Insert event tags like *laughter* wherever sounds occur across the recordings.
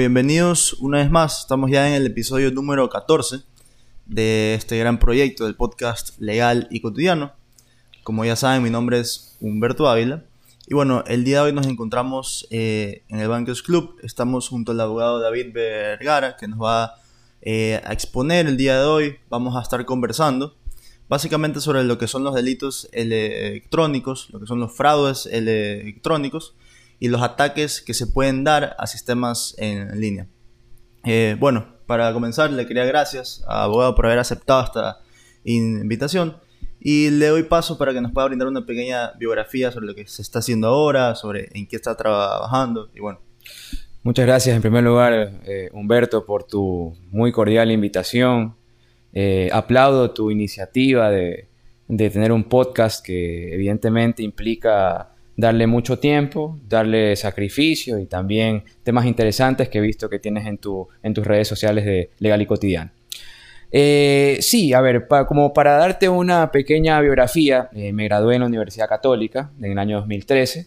Bienvenidos una vez más. Estamos ya en el episodio número 14 de este gran proyecto del podcast Legal y Cotidiano. Como ya saben, mi nombre es Humberto Ávila. Y bueno, el día de hoy nos encontramos eh, en el Bankers Club. Estamos junto al abogado David Vergara, que nos va eh, a exponer el día de hoy. Vamos a estar conversando básicamente sobre lo que son los delitos electrónicos, lo que son los fraudes electrónicos y los ataques que se pueden dar a sistemas en línea. Eh, bueno, para comenzar, le quería gracias a Abogado por haber aceptado esta invitación y le doy paso para que nos pueda brindar una pequeña biografía sobre lo que se está haciendo ahora, sobre en qué está trabajando y bueno. Muchas gracias en primer lugar, eh, Humberto, por tu muy cordial invitación. Eh, aplaudo tu iniciativa de, de tener un podcast que evidentemente implica darle mucho tiempo, darle sacrificio y también temas interesantes que he visto que tienes en, tu, en tus redes sociales de Legal y Cotidiano. Eh, sí, a ver, como para darte una pequeña biografía, eh, me gradué en la Universidad Católica en el año 2013.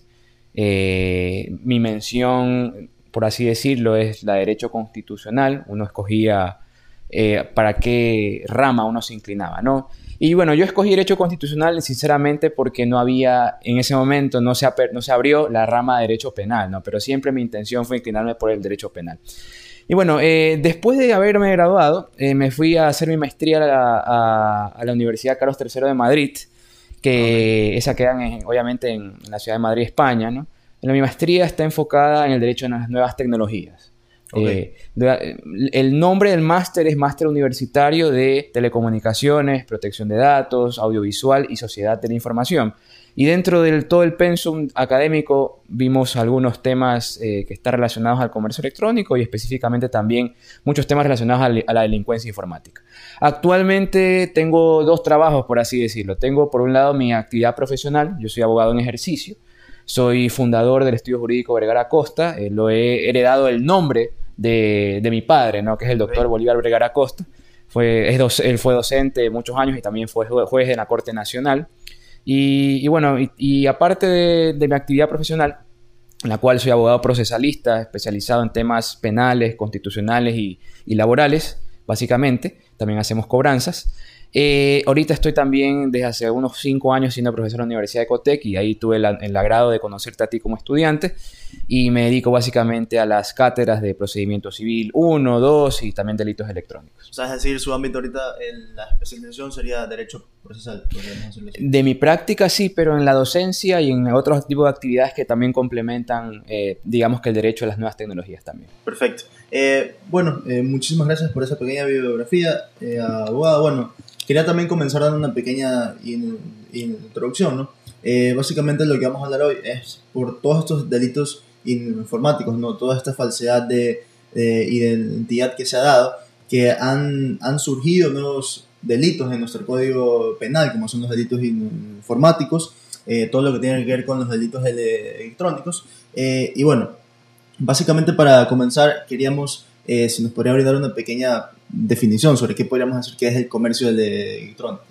Eh, mi mención, por así decirlo, es la de Derecho Constitucional. Uno escogía para qué rama uno se inclinaba, ¿no? Y bueno, yo escogí Derecho Constitucional sinceramente porque no había, en ese momento no se, no se abrió la rama de Derecho Penal, ¿no? Pero siempre mi intención fue inclinarme por el Derecho Penal. Y bueno, eh, después de haberme graduado, eh, me fui a hacer mi maestría a la, Universidad Carlos III de Madrid, que esa queda obviamente en, la ciudad de Madrid, España, ¿no? mi maestría está enfocada en el derecho a las nuevas tecnologías. Eh, el nombre del máster es Máster Universitario de Telecomunicaciones, Protección de Datos, Audiovisual y Sociedad de la Información. Y dentro del todo el pensum académico vimos algunos temas eh, que están relacionados al comercio electrónico y específicamente también muchos temas relacionados a, la delincuencia informática. Actualmente tengo dos trabajos, por así decirlo. Tengo por un lado mi actividad profesional, yo soy abogado en ejercicio, soy fundador del estudio jurídico Vergara Costa, eh, lo he heredado el nombre de, mi padre, ¿no? que es el doctor Bolívar Vergara Costa. Fue, él fue docente muchos años y también fue juez de la Corte Nacional. Y, bueno, y, aparte de, mi actividad profesional, en la cual soy abogado procesalista, especializado en temas penales, constitucionales y, y laborales, básicamente, también hacemos cobranzas. Eh, ahorita estoy también desde hace unos cinco años siendo profesor en la Universidad de Cotec y ahí tuve el agrado de conocerte a ti como estudiante y me dedico básicamente a las cátedras de procedimiento civil 1, 2 y también delitos electrónicos. O sea, es decir, su ámbito ahorita, en la especialización sería derecho procesal. De mi práctica sí, pero en la docencia y en otros tipos de actividades que también complementan, eh, digamos que el derecho a las nuevas tecnologías también. Perfecto. Eh, bueno, muchísimas gracias por esa pequeña bibliografía, abogado. Bueno, Quería también comenzar dando una pequeña introducción, ¿no? Eh, básicamente lo que vamos a hablar hoy es por todos estos delitos informáticos, ¿no? Toda esta falsedad de, identidad que se ha dado, que han, han surgido nuevos delitos en nuestro código penal, como son los delitos informáticos, eh, todo lo que tiene que ver con los delitos electrónicos. Eh, y bueno, básicamente para comenzar queríamos, si nos podría brindar una pequeña definición sobre qué podríamos decir que es el comercio electrónico.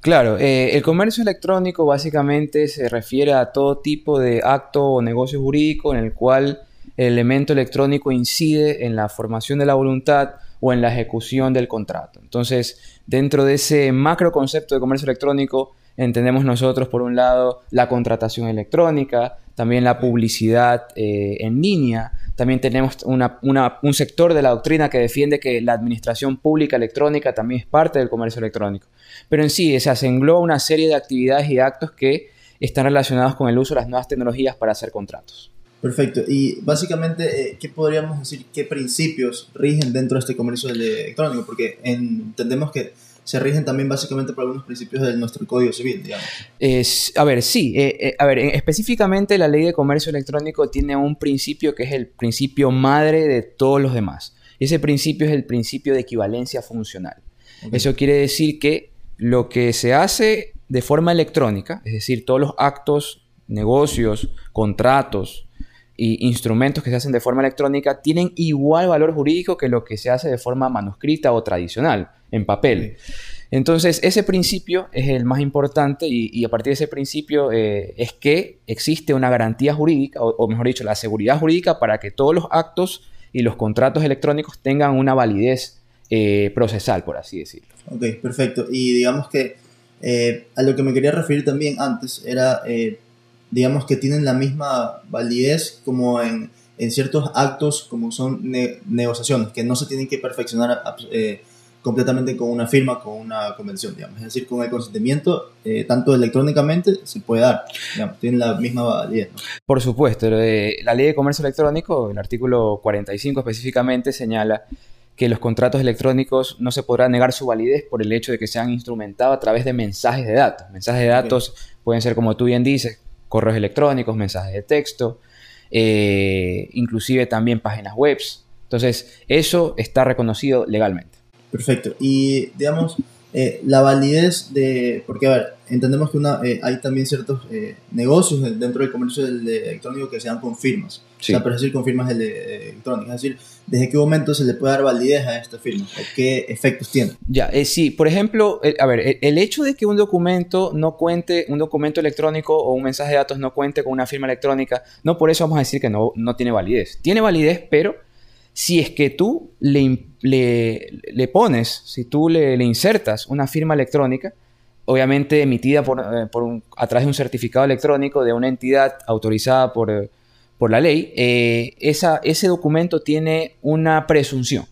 Claro, eh, el comercio electrónico básicamente se refiere a todo tipo de acto o negocio jurídico en el cual el elemento electrónico incide en la formación de la voluntad o en la ejecución del contrato. Entonces, dentro de ese macro concepto de comercio electrónico, entendemos nosotros, por un lado, la contratación electrónica, también la publicidad eh, en línea, también tenemos un sector de la doctrina que defiende que la administración pública electrónica también es parte del comercio electrónico. Pero en sí, se engloba una serie de actividades y actos que están relacionados con el uso de las nuevas tecnologías para hacer contratos. Perfecto. Y básicamente, eh, ¿qué podríamos decir? ¿Qué principios rigen dentro de este comercio electrónico? Porque entendemos que se rigen también básicamente por algunos principios de nuestro Código Civil, digamos. Es, a ver, sí. Eh, eh, a ver, específicamente la ley de comercio electrónico tiene un principio que es el principio madre de todos los demás. Y ese principio es el principio de equivalencia funcional. Eso quiere decir que lo que se hace de forma electrónica, es decir, todos los actos, negocios, contratos, y instrumentos que se hacen de forma electrónica tienen igual valor jurídico que lo que se hace de forma manuscrita o tradicional, en papel. Entonces, ese principio es el más importante y, a partir de ese principio eh, es que existe una garantía jurídica, o, mejor dicho, la seguridad jurídica para que todos los actos y los contratos electrónicos tengan una validez eh, procesal, por así decirlo. Ok, perfecto. Y digamos que eh, a lo que me quería referir también antes era, digamos que tienen la misma validez como en, en ciertos actos como son negociaciones, que no se tienen que perfeccionar completamente con una firma, con una convención, digamos. Es decir, con el consentimiento, eh, tanto electrónicamente, se puede dar, digamos, tiene la misma validez. Por supuesto, la ley de comercio electrónico, el artículo 45 específicamente, señala que los contratos electrónicos no se podrá negar su validez por el hecho de que sean instrumentados a través de mensajes de datos. Mensajes de datos pueden ser, como tú bien dices, correos electrónicos, mensajes de texto, eh, inclusive también páginas web. Entonces, eso está reconocido legalmente. Perfecto. Y digamos, eh, la validez de, porque a ver, entendemos que una, eh, hay también ciertos eh, negocios dentro del comercio electrónico que se dan con firmas. Sí. O sea, pero es decir, con firmas electrónicas. Es decir, ¿desde qué momento se le puede dar validez a esta firma? ¿O qué efectos tiene? Ya, sí, por ejemplo, a ver, el, hecho de que un documento no cuente, un documento electrónico o un mensaje de datos no cuente con una firma electrónica, no por eso vamos a decir que no, no tiene validez. Tiene validez, pero si es que tú le, le, pones, si tú le, insertas una firma electrónica, obviamente emitida por, eh, un, a través de un certificado electrónico de una entidad autorizada por, por la ley, eh, esa, ese documento tiene una presunción.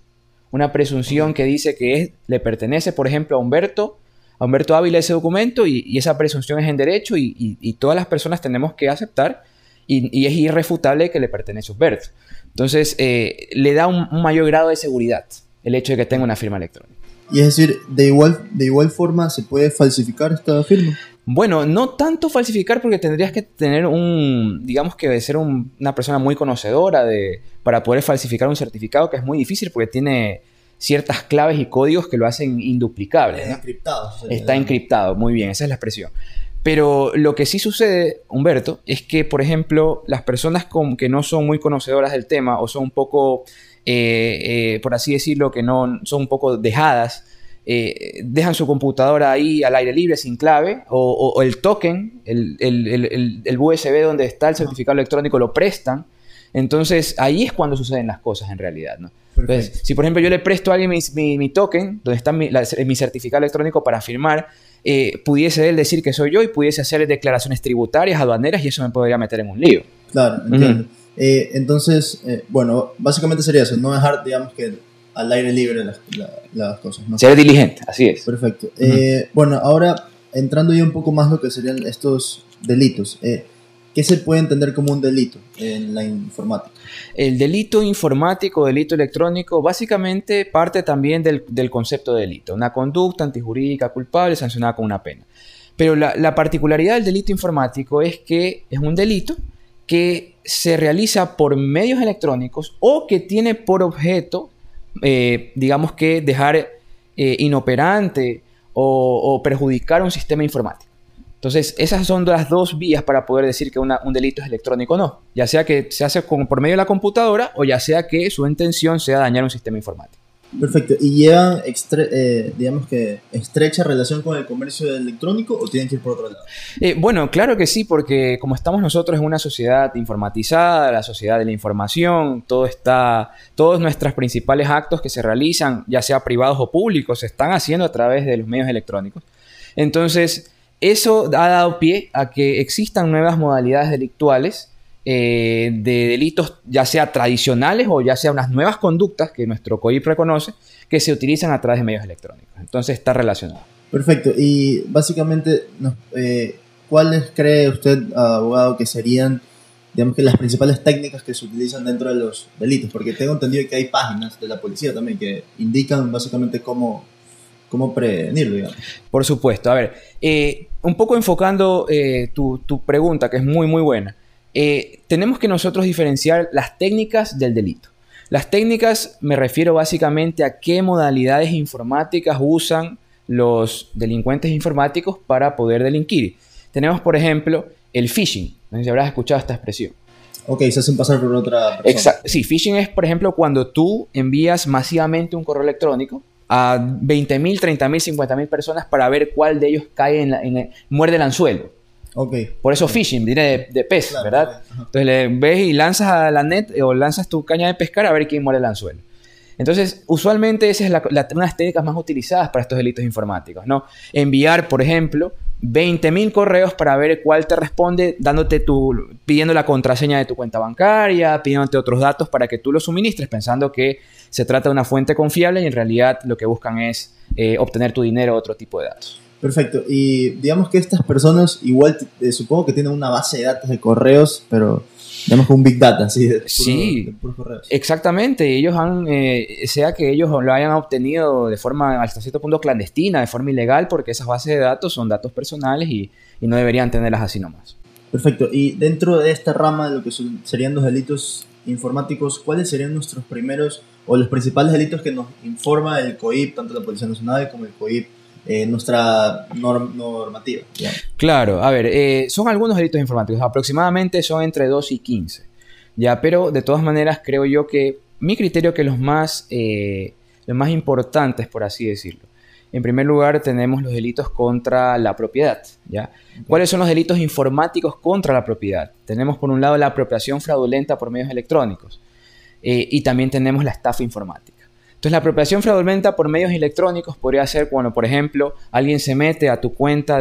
Una presunción que dice que le pertenece, por ejemplo, a Humberto, a Humberto Ávila ese documento y, esa presunción es en derecho y, todas las personas tenemos que aceptar y, es irrefutable que le pertenece a Humberto. Entonces, eh, le da un, mayor grado de seguridad el hecho de que tenga una firma electrónica. Y es decir, de igual, de igual forma se puede falsificar esta firma. Bueno, no tanto falsificar porque tendrías que tener un, digamos que ser una persona muy conocedora de, para poder falsificar un certificado que es muy difícil porque tiene ciertas claves y códigos que lo hacen induplicable. Está encriptado. Está encriptado, muy bien, esa es la expresión. Pero lo que sí sucede, Humberto, es que, por ejemplo, las personas que no son muy conocedoras del tema o son un poco, eh, eh, por así decirlo, que no son un poco dejadas, eh, dejan su computadora ahí al aire libre sin clave o, el token, el, el, USB donde está el certificado electrónico lo prestan. Entonces ahí es cuando suceden las cosas en realidad. ¿no? Entonces, si por ejemplo yo le presto a alguien mi, mi, token, donde está mi, mi certificado electrónico para firmar, eh, pudiese él decir que soy yo y pudiese hacer declaraciones tributarias, aduaneras y eso me podría meter en un lío. Claro, entiendo. Eh, entonces, eh, bueno, básicamente sería eso, no dejar, digamos que al aire libre las, cosas. ¿no? Ser diligente, así es. Perfecto. bueno, ahora entrando ya un poco más lo que serían estos delitos. ¿Qué se puede entender como un delito en la informática? El delito informático, delito electrónico, básicamente parte también del, concepto de delito, una conducta antijurídica culpable sancionada con una pena. Pero la, particularidad del delito informático es que es un delito que se realiza por medios electrónicos o que tiene por objeto, eh, digamos que dejar eh, inoperante o perjudicar un sistema informático. Entonces, esas son las dos vías para poder decir que un delito es electrónico o no. Ya sea que se hace por medio de la computadora o ya sea que su intención sea dañar un sistema informático. Perfecto. ¿Y llevan, eh, digamos que, estrecha relación con el comercio electrónico o tienen que ir por otro lado? Eh, bueno, claro que sí, porque como estamos nosotros en una sociedad informatizada, la sociedad de la información, todo está, todos nuestros principales actos que se realizan, ya sea privados o públicos, se están haciendo a través de los medios electrónicos. Entonces, eso ha dado pie a que existan nuevas modalidades delictuales eh, de delitos, ya sea tradicionales o ya sea unas nuevas conductas que nuestro COIP reconoce, que se utilizan a través de medios electrónicos. Entonces está relacionado. Perfecto. Y básicamente, eh, ¿cuáles cree usted, abogado, que serían digamos que las principales técnicas que se utilizan dentro de los delitos? Porque tengo entendido que hay páginas de la policía también que indican básicamente cómo, cómo prevenirlo, digamos. Por supuesto. A ver, eh, un poco enfocando eh, tu, pregunta, que es muy, muy buena. Eh, tenemos que nosotros diferenciar las técnicas del delito. Las técnicas me refiero básicamente a qué modalidades informáticas usan los delincuentes informáticos para poder delinquir. Tenemos, por ejemplo, el phishing. No sé si habrás escuchado esta expresión. Ok, se hacen pasar por otra persona. Exacto. Sí, phishing es, por ejemplo, cuando tú envías masivamente un correo electrónico a 20.000, 30.000, 50.000 personas para ver cuál de ellos cae en, la, muerde el anzuelo. Ok. Por eso phishing, viene de, pez, Claro, ¿verdad? Entonces le ves y lanzas a la net eh, o lanzas tu caña de pescar a ver quién muere el anzuelo. Entonces, usualmente esa es la, la- una de las técnicas más utilizadas para estos delitos informáticos, ¿no? Enviar, por ejemplo, 20.000 correos para ver cuál te responde, dándote tu, pidiendo la contraseña de tu cuenta bancaria, pidiéndote otros datos para que tú los suministres, pensando que se trata de una fuente confiable y en realidad lo que buscan es eh, obtener tu dinero o otro tipo de datos. Perfecto. Y digamos que estas personas igual eh, supongo que tienen una base de datos de correos, pero digamos que un big data, así de, puro- Sí. de puros correos. Exactamente, ellos han, eh, sea que ellos lo hayan obtenido de forma hasta cierto punto clandestina, de forma ilegal, porque esas bases de datos son datos personales y, y no deberían tenerlas así nomás. Perfecto. Y dentro de esta rama de lo que son- serían los delitos informáticos, ¿cuáles serían nuestros primeros o los principales delitos que nos informa el COIP, tanto la Policía Nacional como el COIP, eh, nuestra norm- normativa? digamos? Claro, a ver, eh, son algunos delitos informáticos, aproximadamente son entre 2 y 15, ya, pero de todas maneras creo yo que mi criterio que los más, eh, los más importantes, por así decirlo. En primer lugar tenemos los delitos contra la propiedad, ¿ya? ¿Cuáles son los delitos informáticos contra la propiedad? Tenemos por un lado la apropiación fraudulenta por medios electrónicos eh, y también tenemos la estafa informática. Entonces, la apropiación fraudulenta por medios electrónicos podría ser cuando, por ejemplo, alguien se mete a tu cuenta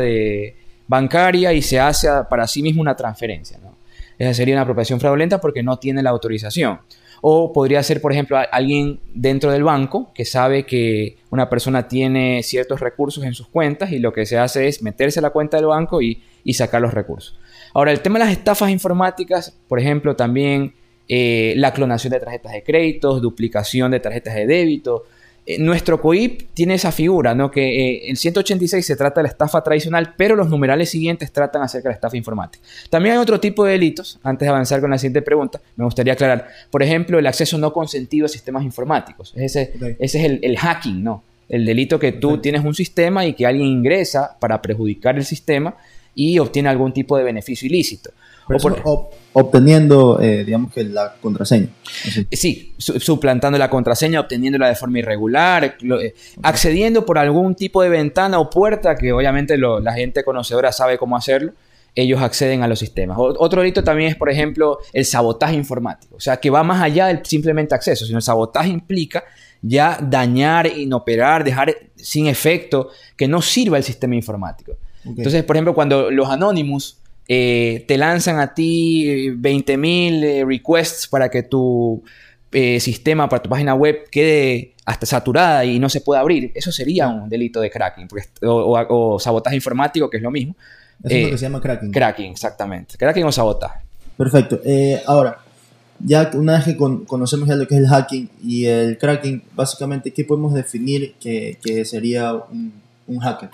bancaria y se hace para sí mismo una transferencia. ¿no? Esa sería una apropiación fraudulenta porque no tiene la autorización. O podría ser, por ejemplo, alguien dentro del banco que sabe que una persona tiene ciertos recursos en sus cuentas y lo que se hace es meterse a la cuenta del banco y, y sacar los recursos. Ahora, el tema de las estafas informáticas, por ejemplo, también eh, la clonación de tarjetas de créditos, duplicación de tarjetas de débito. Eh, nuestro COIP tiene esa figura, ¿no? Que eh, el 186 se trata de la estafa tradicional, pero los numerales siguientes tratan acerca de la estafa informática. También hay otro tipo de delitos. Antes de avanzar con la siguiente pregunta, me gustaría aclarar. Por ejemplo, el acceso no consentido a sistemas informáticos. Ese, es el, el hacking, ¿no? El delito que tú tienes un sistema y que alguien ingresa para perjudicar el sistema y obtiene algún tipo de beneficio ilícito. Pero O por- eso ob- obteniendo, eh, digamos que la contraseña. Así. Sí, su- suplantando la contraseña, obteniéndola de forma irregular, lo- eh, accediendo por algún tipo de ventana o puerta que obviamente lo- la gente conocedora sabe cómo hacerlo, ellos acceden a los sistemas. O- otro delito también es, por ejemplo, el sabotaje informático, o sea, que va más allá del simplemente acceso, sino el sabotaje implica ya dañar, inoperar, dejar sin efecto que no sirva el sistema informático. Entonces, por ejemplo, cuando los Anonymous eh, te lanzan a ti eh, 20.000 eh, requests para que tu eh, sistema, para tu página web quede hasta saturada y no se pueda abrir, eso sería un delito de cracking porque- o, o- o sabotaje informático, que es lo mismo. Eso es lo Eh, que se llama cracking. Cracking, exactamente. Cracking o sabotaje. Perfecto. Eh, ahora, ya una vez que con- conocemos ya lo que es el hacking y el cracking, básicamente, ¿qué podemos definir que, que sería un, un hacker?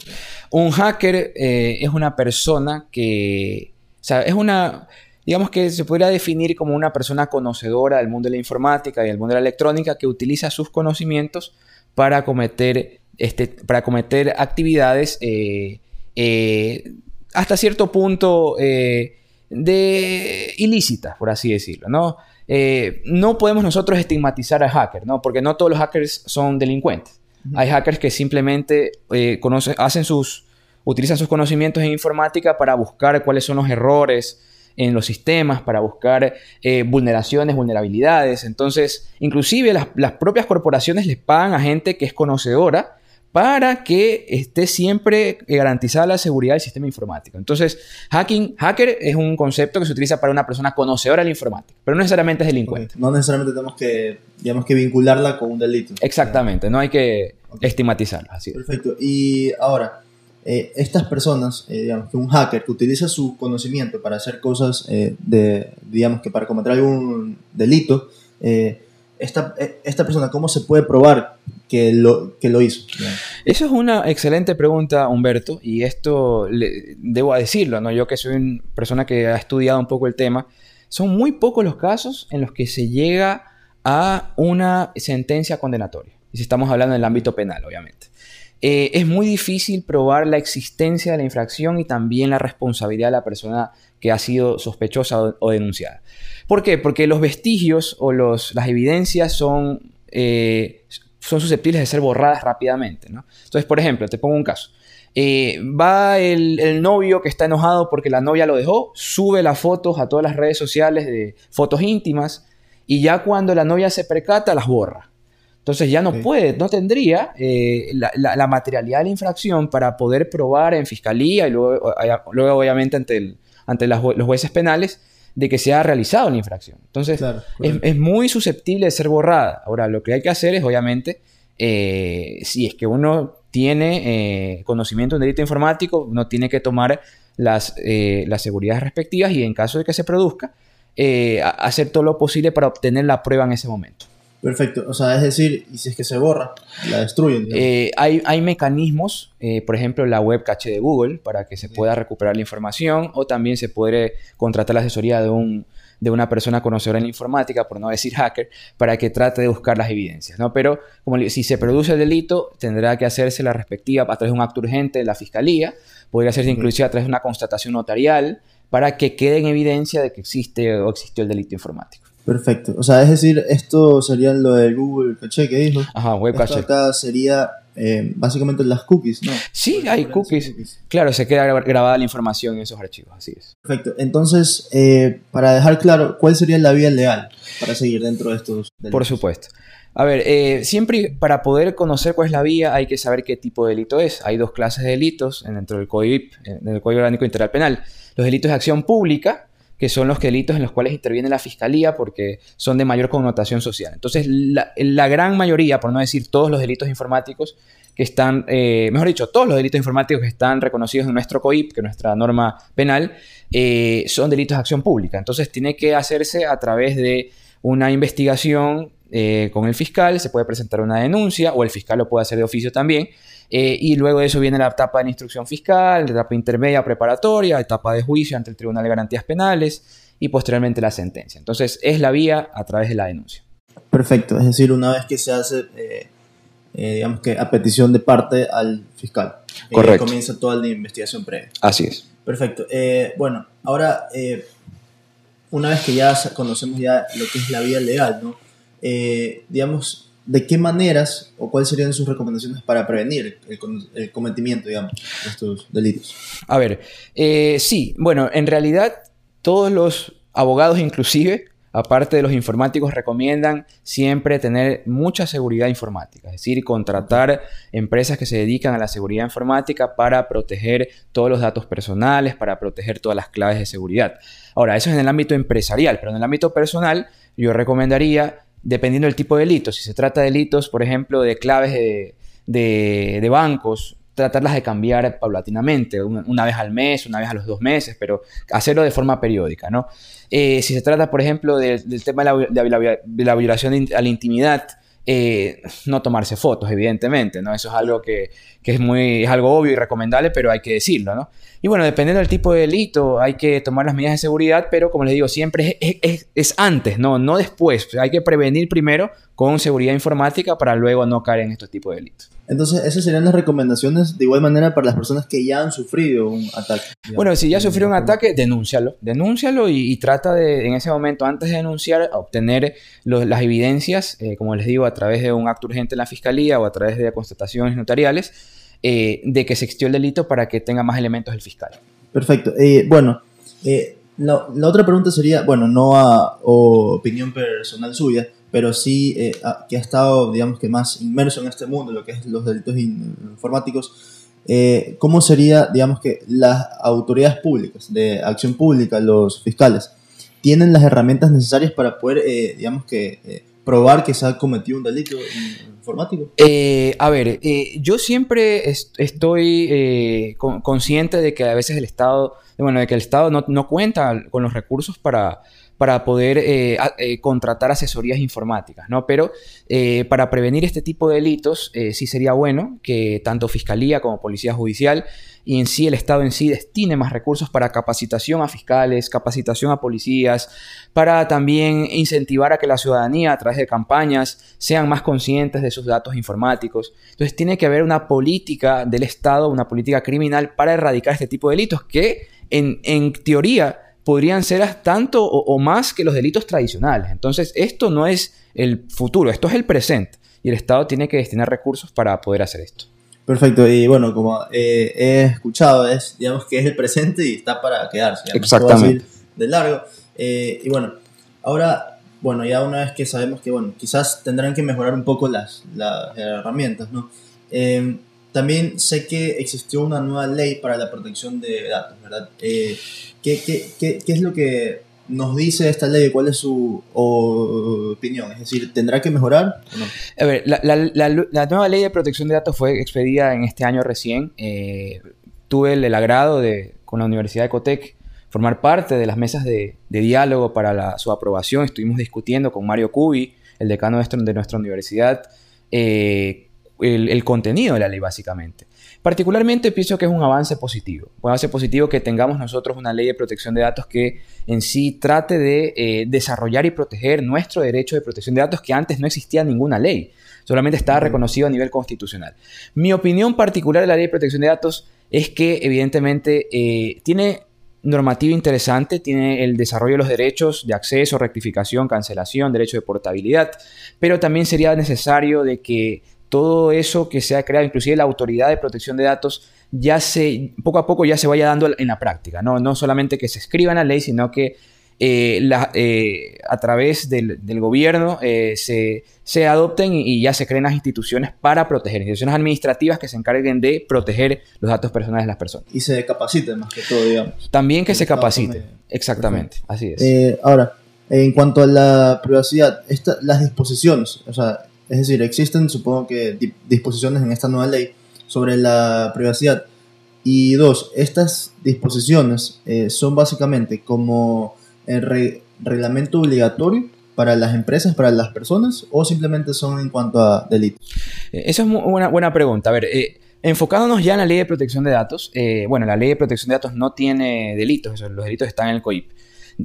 Un hacker eh, es una persona que, o sea, es una, digamos que se podría definir como una persona conocedora del mundo de la informática y del mundo de la electrónica que utiliza sus conocimientos para cometer, este, para cometer actividades eh, eh, hasta cierto punto de ilícitas, por así decirlo, ¿no? No podemos nosotros estigmatizar al hacker, ¿no? Porque no todos los hackers son delincuentes. Hay hackers que simplemente eh, hacen sus, utilizan sus conocimientos en informática para buscar cuáles son los errores en los sistemas, para buscar eh, vulneraciones, vulnerabilidades. Entonces, inclusive las propias corporaciones les pagan a gente que es conocedora para que esté siempre garantizada la seguridad del sistema informático. Entonces, hacking, hacker es un concepto que se utiliza para una persona conocedora de la informática, pero no necesariamente es delincuente. No necesariamente tenemos que, digamos que vincularla con un delito. Exactamente, no hay que Ok. estigmatizarlo. Así es. Perfecto. Y ahora, eh, estas personas, eh, digamos que un hacker que utiliza su conocimiento para hacer cosas, eh, de, digamos que para cometer algún delito, eh, esta, eh, esta persona, ¿cómo se puede probar que lo, que lo hizo? Eso es una excelente pregunta, Humberto, y esto le- debo decirlo, ¿no? Yo que soy una persona que ha estudiado un poco el tema, son muy pocos los casos en los que se llega a una sentencia condenatoria. Y si estamos hablando del ámbito penal, obviamente. Eh, es muy difícil probar la existencia de la infracción y también la responsabilidad de la persona que ha sido sospechosa o, denunciada. ¿Por qué? Porque los vestigios o las evidencias son, eh, son susceptibles de ser borradas rápidamente. ¿no? Entonces, por ejemplo, te pongo un caso. eh, va el, novio que está enojado porque la novia lo dejó, sube las fotos a todas las redes sociales de fotos íntimas y ya cuando la novia se percata las borra. Entonces ya no puede, no tendría eh, la, materialidad de la infracción para poder probar en fiscalía y luego, luego obviamente ante, ante los jueces penales de que se ha realizado la infracción. Entonces es, muy susceptible de ser borrada. Ahora, lo que hay que hacer es obviamente, eh, si es que uno tiene eh, conocimiento de un delito informático, uno tiene que tomar las, eh, las seguridades respectivas y en caso de que se produzca, eh, hacer todo lo posible para obtener la prueba en ese momento. Perfecto, o sea, es decir, y si es que se borra, la destruyen. hay, hay, mecanismos, por ejemplo, la web caché de Google, para que se pueda recuperar la información, o también se puede contratar la asesoría de un, de una persona conocedora en la informática, por no decir *laughs* hacker, para que trate de buscar las evidencias, ¿no? Pero como si se produce el delito, tendrá que hacerse la respectiva a través de un acto urgente de la fiscalía, podría hacerse inclusive a través de una constatación notarial, para que quede en evidencia de que existe o existió el delito informático. Perfecto. O sea, es decir, esto sería lo del Google Caché que dijo. Ajá, Web Caché. acá sería eh, básicamente las cookies, ¿no? Sí, hay cookies. Claro, se queda grabada la información en esos archivos, así es. Perfecto. Entonces, eh, para dejar claro, ¿cuál sería la vía legal para seguir dentro de estos delitos? Por supuesto. A ver, eh, siempre para poder conocer cuál es la vía hay que saber qué tipo de delito es. Hay dos clases de delitos dentro del Código, del Código Orgánico Integral Penal. Los delitos de acción pública, que son los delitos en los cuales interviene la fiscalía porque son de mayor connotación social. Entonces, la, gran mayoría, por no decir todos los delitos informáticos que están, eh, mejor dicho, todos los delitos informáticos que están reconocidos en nuestro COIP, que es nuestra norma penal, eh, son delitos de acción pública. Entonces, tiene que hacerse a través de una investigación eh, con el fiscal, se puede presentar una denuncia o el fiscal lo puede hacer de oficio también eh, y luego de eso viene la etapa de instrucción fiscal, la etapa intermedia preparatoria, etapa de juicio ante el Tribunal de Garantías Penales y posteriormente la sentencia. Entonces es la vía a través de la denuncia. Perfecto, es decir, una vez que se hace, eh, digamos que a petición de parte al fiscal. Correcto. comienza toda la investigación previa. Así es. Perfecto. bueno, ahora, una vez que ya conocemos ya lo que es la vía legal, ¿no? Digamos, ¿de qué maneras o cuáles serían sus recomendaciones para prevenir el, cometimiento, digamos, de estos delitos? A ver, eh, sí, bueno, en realidad todos los abogados inclusive, aparte de los informáticos, recomiendan siempre tener mucha seguridad informática, es decir, contratar empresas que se dedican a la seguridad informática para proteger todos los datos personales, para proteger todas las claves de seguridad. Ahora, eso es en el ámbito empresarial, pero en el ámbito personal yo recomendaría dependiendo del tipo de delito. Si se trata de delitos, por ejemplo, de claves de, bancos, tratarlas de cambiar paulatinamente, una, vez al mes, una vez a los dos meses, pero hacerlo de forma periódica, ¿no? Eh, si se trata, por ejemplo, del tema de la, violación a la intimidad, eh, no tomarse fotos, evidentemente, ¿no? Eso es algo que, es muy, es algo obvio y recomendable, pero hay que decirlo, ¿no? Y bueno, dependiendo del tipo de delito, hay que tomar las medidas de seguridad, pero como les digo, siempre es, antes, ¿no? No después. Hay que prevenir primero con seguridad informática para luego no caer en estos tipos de delitos. Entonces, esas serían las recomendaciones de igual manera para las personas que ya han sufrido un ataque. Bueno, si ya sufrió un ataque, denúncialo. Denúncialo y, trata de, en ese momento, antes de denunciar, obtener las evidencias, eh, como les digo, a través de un acto urgente en la fiscalía o a través de constataciones notariales, eh, de que se existió el delito para que tenga más elementos el fiscal. Perfecto. Eh, bueno, la, otra pregunta sería, bueno, no a opinión personal suya, pero sí eh, que ha estado, digamos que más inmerso en este mundo, lo que es los delitos informáticos, eh, ¿cómo sería, digamos que las autoridades públicas, de acción pública, los fiscales, tienen las herramientas necesarias para poder, eh, digamos que, probar que se ha cometido un delito informático? a ver, yo siempre estoy consciente de que a veces el Estado, bueno, de que el Estado no, no cuenta con los recursos para para poder eh, eh, contratar asesorías informáticas, ¿no? Pero eh, para prevenir este tipo de delitos sí sería bueno que tanto Fiscalía como Policía Judicial y en sí el Estado en sí destine más recursos para capacitación a fiscales, capacitación a policías, para también incentivar a que la ciudadanía a través de campañas sean más conscientes de sus datos informáticos. Entonces tiene que haber una política del Estado, una política criminal para erradicar este tipo de delitos que en, en teoría podrían ser tanto o, más que los delitos tradicionales. Entonces, esto no es el futuro, esto es el presente. Y el Estado tiene que destinar recursos para poder hacer esto. Perfecto, y bueno, como eh, he escuchado, es, digamos que es el presente y está para quedarse. digamos, Exactamente. De largo. Eh, y bueno, ahora, bueno, ya una vez que sabemos que, bueno, quizás tendrán que mejorar un poco las, las herramientas, ¿no? Eh, también sé que existió una nueva ley para la protección de datos, ¿verdad? Eh, ¿qué, qué, qué, qué es lo que nos dice esta ley? ¿Cuál es su opinión? Es decir, ¿tendrá que mejorar o no? A ver, la, la- la- nueva ley de protección de datos fue expedida en este año recién. Eh, tuve el, agrado de, con la Universidad de Cotec, formar parte de las mesas de, de diálogo para su aprobación. Estuvimos discutiendo con Mario Cubi, el decano de nuestra universidad, eh, el, el contenido de la ley básicamente. Particularmente pienso que es un avance positivo. Un avance positivo que tengamos nosotros una ley de protección de datos que en sí trate de eh, desarrollar y proteger nuestro derecho de protección de datos que antes no existía ninguna ley. Solamente estaba reconocido a nivel constitucional. Mi opinión particular de la ley de protección de datos es que evidentemente eh, tiene normativa interesante, tiene el desarrollo de los derechos de acceso, rectificación, cancelación, derecho de portabilidad, pero también sería necesario de que todo eso que se ha creado, inclusive la autoridad de protección de datos, ya se, poco a poco ya se vaya dando en la práctica, no, no solamente que se escriba en la ley, sino que eh, la- eh, a través del, del gobierno eh, se, se adopten y, ya se creen las instituciones para proteger, instituciones administrativas que se encarguen de proteger los datos personales de las personas. Y se capacite más que todo, digamos. También que se Estado capacite. también. Exactamente, así es. Ahora, en cuanto a la privacidad, esta, las disposiciones, o sea, es decir, existen, supongo que, di- disposiciones en esta nueva ley sobre la privacidad. Y dos, estas disposiciones eh, son básicamente como el re- reglamento obligatorio para las empresas, para las personas, o simplemente son en cuanto a delitos. Eh, Esa es una buena pregunta. A ver, eh, enfocándonos ya en la ley de protección de datos, eh, bueno, la ley de protección de datos no tiene delitos, los delitos están en el COIP.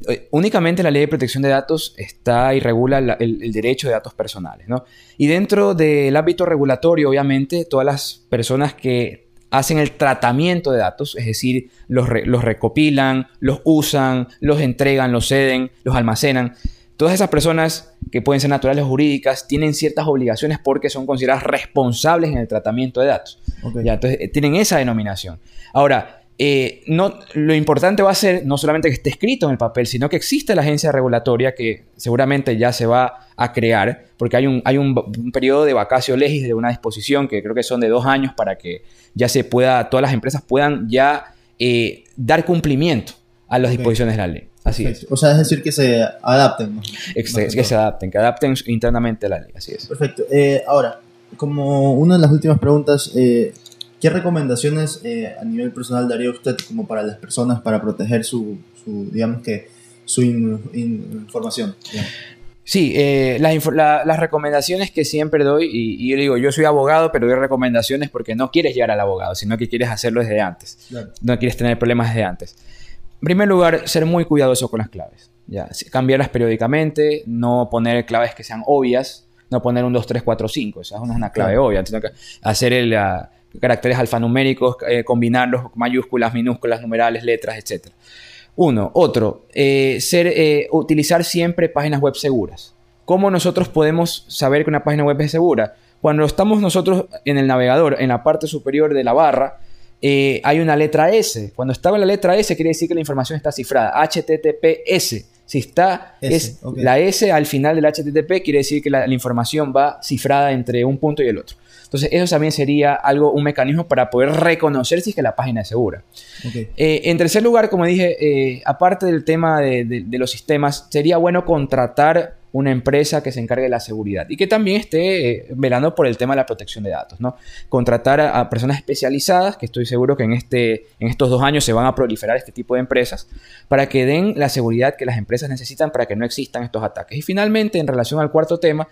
Eh, únicamente la ley de protección de datos está y regula la- el, el derecho de datos personales, ¿no? Y dentro del ámbito regulatorio, obviamente, todas las personas que hacen el tratamiento de datos, es decir, los, re- los recopilan, los usan, los entregan, los ceden, los almacenan, Todas esas personas que pueden ser naturales o jurídicas tienen ciertas obligaciones porque son consideradas responsables en el tratamiento de datos. Ya, entonces eh, tienen esa denominación. Ahora, eh, no, lo importante va a ser no solamente que esté escrito en el papel, sino que existe la agencia regulatoria que seguramente ya se va a crear, porque hay un, hay un, un periodo de vacacio legis de una disposición que creo que son de dos años para que ya se pueda, todas las empresas puedan ya eh, dar cumplimiento a las disposiciones de la ley. Así es. O sea, es decir, que se adapten. más- Ex- más que que se adapten, que adapten internamente a la ley, así es. Perfecto. Eh, ahora, como una de las últimas preguntas, eh, ¿qué recomendaciones eh, a nivel personal daría usted como para las personas para proteger su, su digamos que, su in- in- información? digamos? Sí, eh, las, la- las recomendaciones que siempre doy, y, y yo digo, yo soy abogado, pero doy recomendaciones porque no quieres llegar al abogado, sino que quieres hacerlo desde antes. Claro. No quieres tener problemas desde antes. En primer lugar, ser muy cuidadoso con las claves. Ya, cambiarlas periódicamente, no poner claves que sean obvias, no poner un 2, 3, 4, 5. Esa es una clave Claro. obvia. Sino que hacer el, caracteres alfanuméricos, eh, combinarlos, mayúsculas, minúsculas, numerales, letras, etc. Uno. Otro, eh, ser, eh, utilizar siempre páginas web seguras. ¿Cómo nosotros podemos saber que una página web es segura? Cuando estamos nosotros en el navegador, en la parte superior de la barra, eh, hay una letra S. Cuando está en la letra S, quiere decir que la información está cifrada. HTTPS. Si está S, es la S al final del HTTP, quiere decir que la, la información va cifrada entre un punto y el otro. Entonces, eso también sería algo, un mecanismo para poder reconocer si es que la página es segura. Eh, en tercer lugar, como dije, eh, aparte del tema de, de- de los sistemas, sería bueno contratar una empresa que se encargue de la seguridad y que también esté eh, velando por el tema de la protección de datos, ¿no? Contratar a, a personas especializadas, que estoy seguro que en, este, en estos dos años se van a proliferar este tipo de empresas, para que den la seguridad que las empresas necesitan para que no existan estos ataques. Y finalmente, en relación al cuarto tema,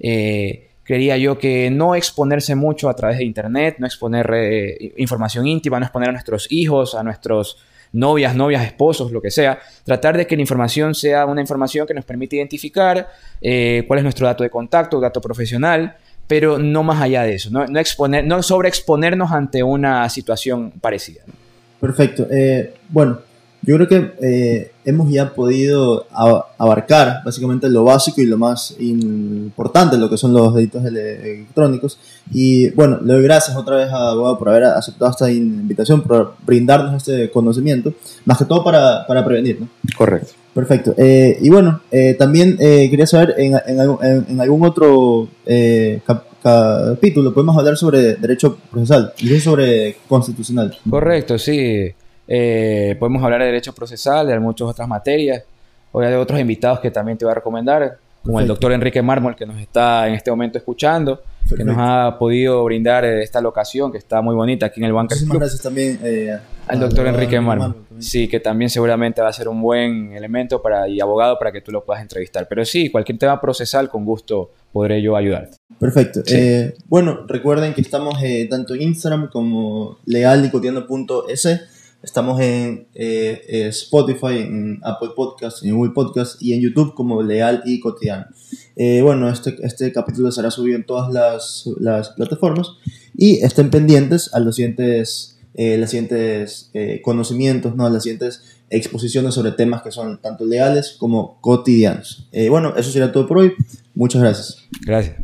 eh, creería yo que no exponerse mucho a través de Internet, no exponer eh, información íntima, no exponer a nuestros hijos, a nuestros novias, novias, esposos, lo que sea. Tratar de que la información sea una información que nos permite identificar eh, cuál es nuestro dato de contacto, dato profesional, pero no más allá de eso, no, no, exponer, no sobreexponernos ante una situación parecida. Perfecto. Eh, bueno, Yo creo que eh, hemos ya podido abarcar básicamente lo básico y lo más importante, lo que son los delitos electrónicos. Y bueno, le doy gracias otra vez a Abogado por haber aceptado esta invitación, por brindarnos este conocimiento, más que todo para, para prevenir, ¿no? Correcto. Perfecto. Eh, y bueno, eh, también quería saber, en, en, en, algún otro capítulo podemos hablar sobre derecho procesal y sobre constitucional. Correcto, sí. Eh, podemos hablar de derecho procesal, de muchas otras materias, o de otros invitados que también te voy a recomendar, como el doctor Enrique Mármol, que nos está en este momento escuchando, que nos ha podido brindar esta locación, que está muy bonita aquí en el Bancas Muchísimas gracias también eh, al doctor Enrique Mármol. Sí, que también seguramente va a ser un buen elemento para, y abogado para que tú lo puedas entrevistar. Pero sí, cualquier tema procesal, con gusto podré yo ayudarte. Perfecto. Eh, bueno, recuerden que estamos tanto en Instagram como legalicotiendo.es Estamos en eh, eh, Spotify, en Apple Podcasts, en Google Podcasts y en YouTube como Leal y Cotidiano. Eh, bueno, este, este capítulo será subido en todas las, las plataformas y estén pendientes a los siguientes, los siguientes conocimientos, ¿no? las siguientes exposiciones sobre temas que son tanto leales como cotidianos. bueno, eso será todo por hoy. Muchas gracias. Gracias.